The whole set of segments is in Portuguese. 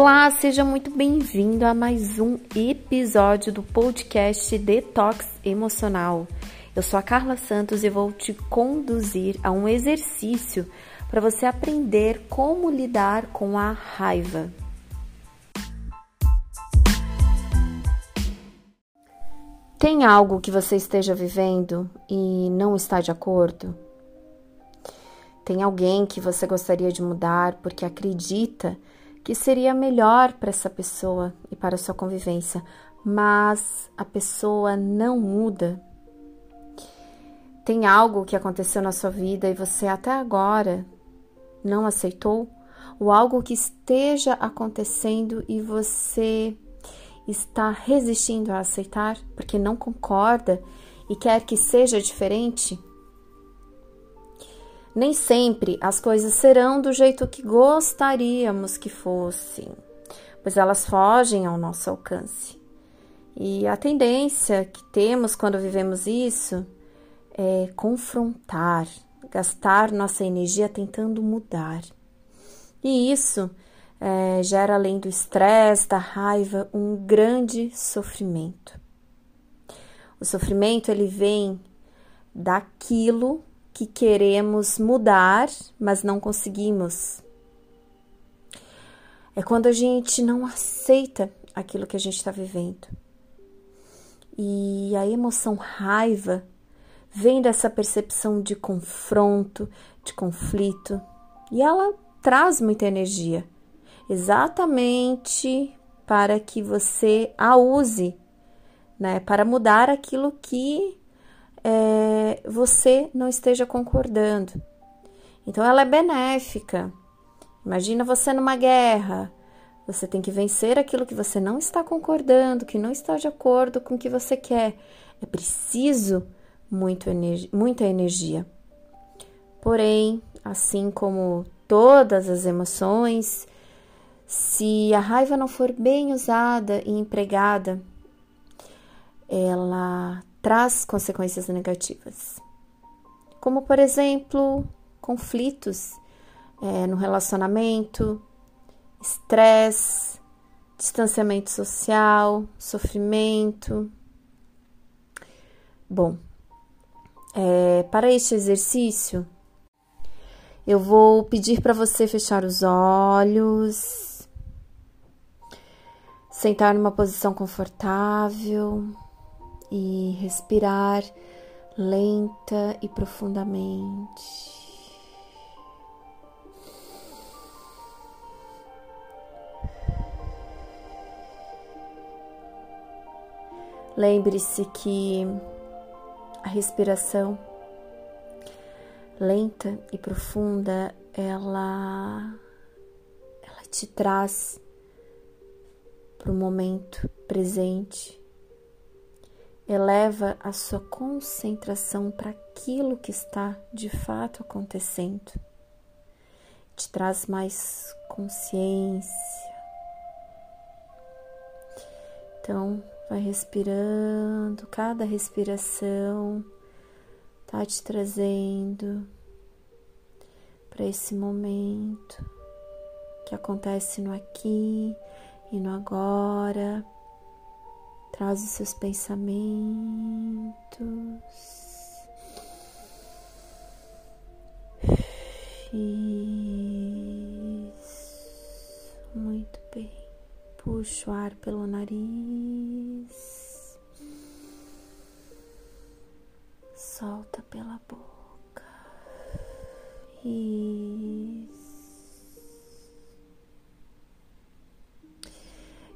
Olá, seja muito bem-vindo a mais um episódio do podcast Detox Emocional. Eu sou a Carla Santos e vou te conduzir a um exercício para você aprender como lidar com a raiva. Tem algo que você esteja vivendo e não está de acordo? Tem alguém que você gostaria de mudar porque acredita que seria melhor para essa pessoa e para a sua convivência, mas a pessoa não muda? Tem algo que aconteceu na sua vida e você até agora não aceitou? Ou algo que esteja acontecendo e você está resistindo a aceitar porque não concorda e quer que seja diferente? Nem sempre as coisas serão do jeito que gostaríamos que fossem, pois elas fogem ao nosso alcance. E a tendência que temos quando vivemos isso é confrontar, gastar nossa energia tentando mudar. E isso é, gera, além do estresse, da raiva, um grande sofrimento. O sofrimento ele vem daquilo que queremos mudar, mas não conseguimos. É quando a gente não aceita aquilo que a gente está vivendo. E a emoção raiva vem dessa percepção de confronto, de conflito, e ela traz muita energia, exatamente para que você a use, né, para mudar aquilo que é, você não esteja concordando. Então, ela é benéfica. Imagina você numa guerra. Você tem que vencer aquilo que você não está concordando, que não está de acordo com o que você quer. É preciso muito energia, muita energia. Porém, assim como todas as emoções, se a raiva não for bem usada e empregada, ela traz consequências negativas. Como, por exemplo, conflitos é, no relacionamento, estresse, distanciamento social, sofrimento. Bom, é, para este exercício, eu vou pedir para você fechar os olhos, sentar numa posição confortável e respirar lenta e profundamente. Lembre-se que a respiração lenta e profunda, ela ela te traz para o momento presente eleva a sua concentração para aquilo que está de fato acontecendo, te traz mais consciência. Então, vai respirando, cada respiração tá te trazendo para esse momento que acontece no aqui e no agora Traz os seus pensamentos. Isso. Muito bem. Puxa o ar pelo nariz. Solta pela boca.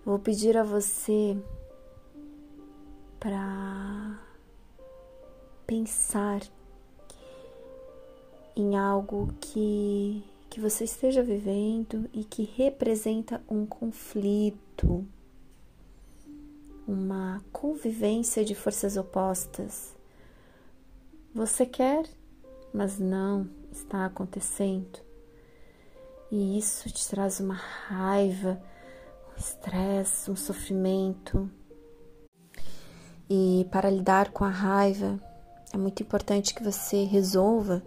Vou pedir a você para pensar em algo que, que você esteja vivendo e que representa um conflito, uma convivência de forças opostas. Você quer, mas não está acontecendo. E isso te traz uma raiva, um estresse, um sofrimento e para lidar com a raiva, é muito importante que você resolva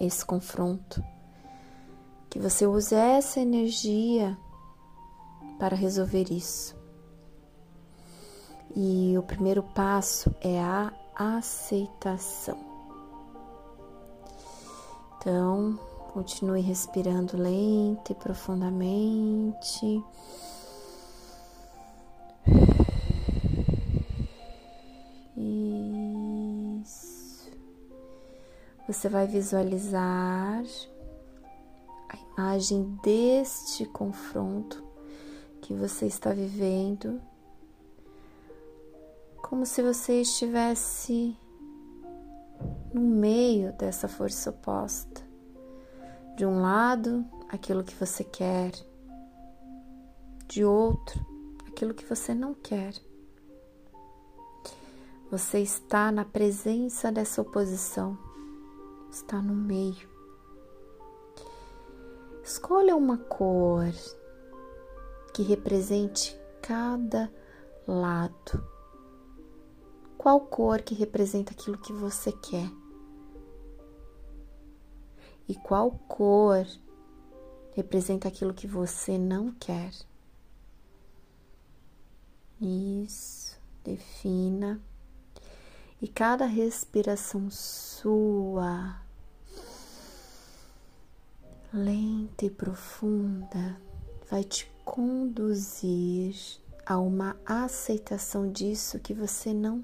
esse confronto, que você use essa energia para resolver isso. E o primeiro passo é a aceitação. Então, continue respirando lento e profundamente. Você vai visualizar a imagem deste confronto que você está vivendo, como se você estivesse no meio dessa força oposta. De um lado, aquilo que você quer, de outro, aquilo que você não quer. Você está na presença dessa oposição, está no meio. Escolha uma cor que represente cada lado. Qual cor que representa aquilo que você quer? E qual cor representa aquilo que você não quer? Isso, defina. E cada respiração sua, lenta e profunda, vai te conduzir a uma aceitação disso que você não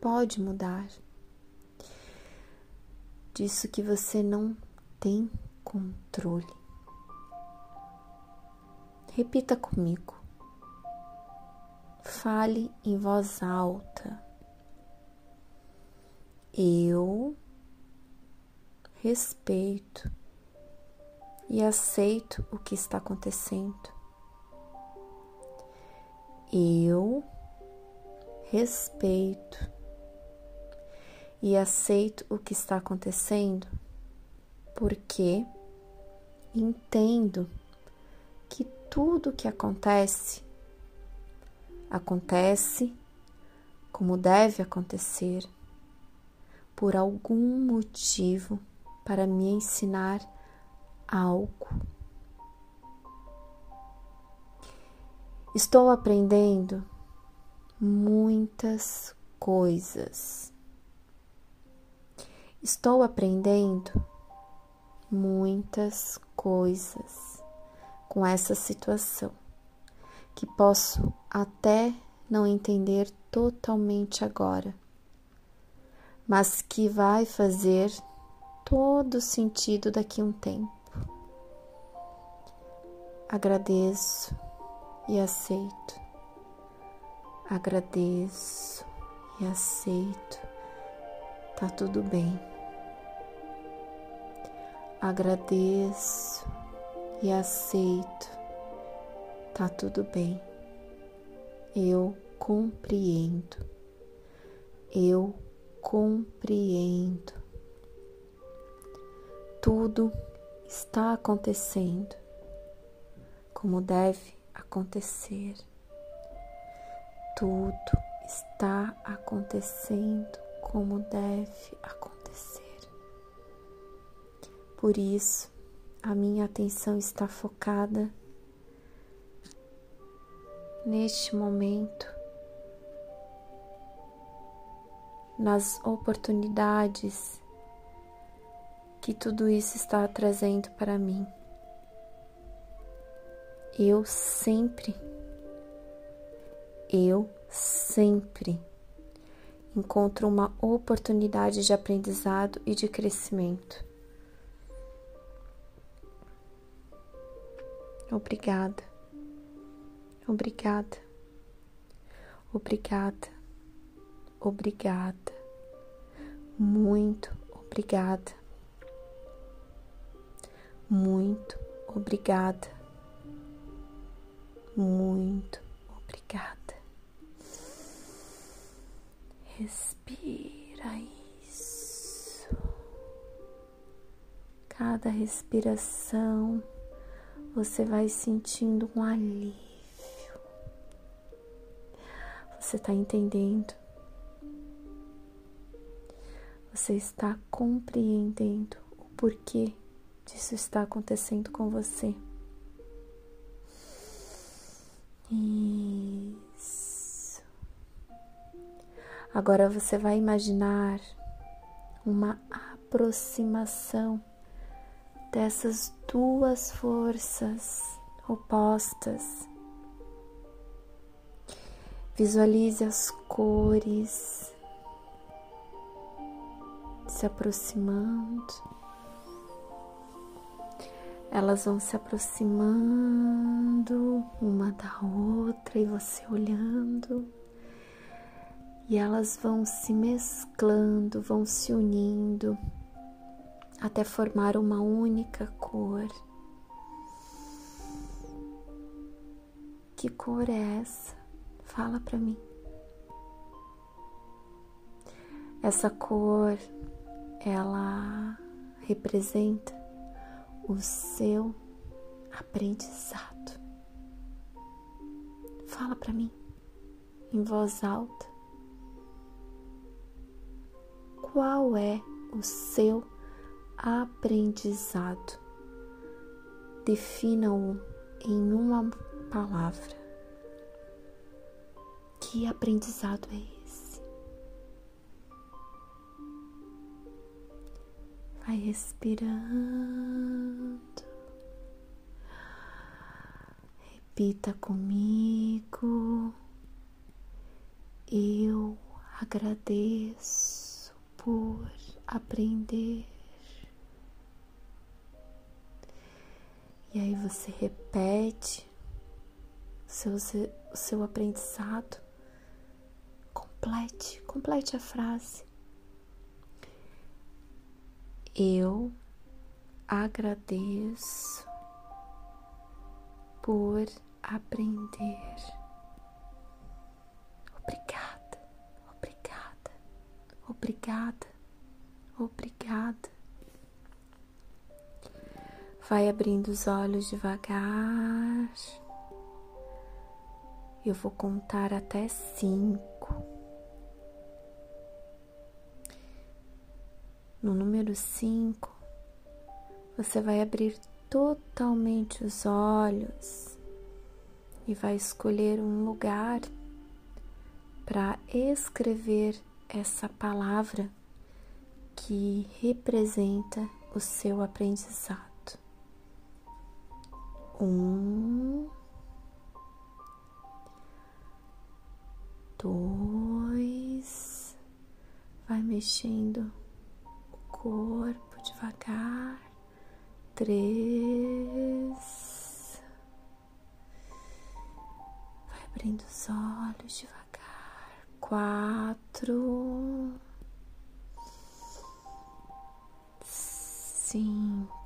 pode mudar, disso que você não tem controle. Repita comigo. Fale em voz alta. Eu respeito e aceito o que está acontecendo. Eu respeito e aceito o que está acontecendo porque entendo que tudo que acontece acontece como deve acontecer por algum motivo para me ensinar algo. Estou aprendendo muitas coisas. Estou aprendendo muitas coisas com essa situação que posso até não entender totalmente agora, mas que vai fazer todo sentido daqui a um tempo. Agradeço e aceito. Agradeço e aceito. Tá tudo bem agradeço e aceito, tá tudo bem. Eu compreendo, eu compreendo. Tudo está acontecendo como deve acontecer. Tudo está acontecendo como deve acontecer. Por isso, a minha atenção está focada neste momento nas oportunidades que tudo isso está trazendo para mim. Eu sempre, eu sempre encontro uma oportunidade de aprendizado e de crescimento. Obrigada, obrigada, obrigada, obrigada, muito obrigada, muito obrigada, muito obrigada. Respira isso. Cada respiração você vai sentindo um alívio. Você está entendendo? Você está compreendendo o porquê disso está acontecendo com você. Isso. Agora você vai imaginar uma aproximação dessas duas forças opostas. Visualize as cores se aproximando. Elas vão se aproximando uma da outra e você olhando. E elas vão se mesclando, vão se unindo até formar uma única cor. Que cor é essa? Fala para mim. Essa cor, ela representa o seu aprendizado. Fala para mim em voz alta. Qual é o seu aprendizado. Defina-o em uma palavra. Que aprendizado é Vai respirando. Repita comigo. Eu agradeço por aprender E aí você repete o seu, o seu aprendizado. Complete, complete a frase. Eu agradeço por aprender. Obrigada, obrigada, obrigada, obrigada. Vai abrindo os olhos devagar. Eu vou contar até cinco. No número cinco, você vai abrir totalmente os olhos e vai escolher um lugar para escrever essa palavra que representa o seu aprendizado. Um, dois, vai mexendo corpo devagar, três, vai abrindo os olhos devagar, quatro, cinco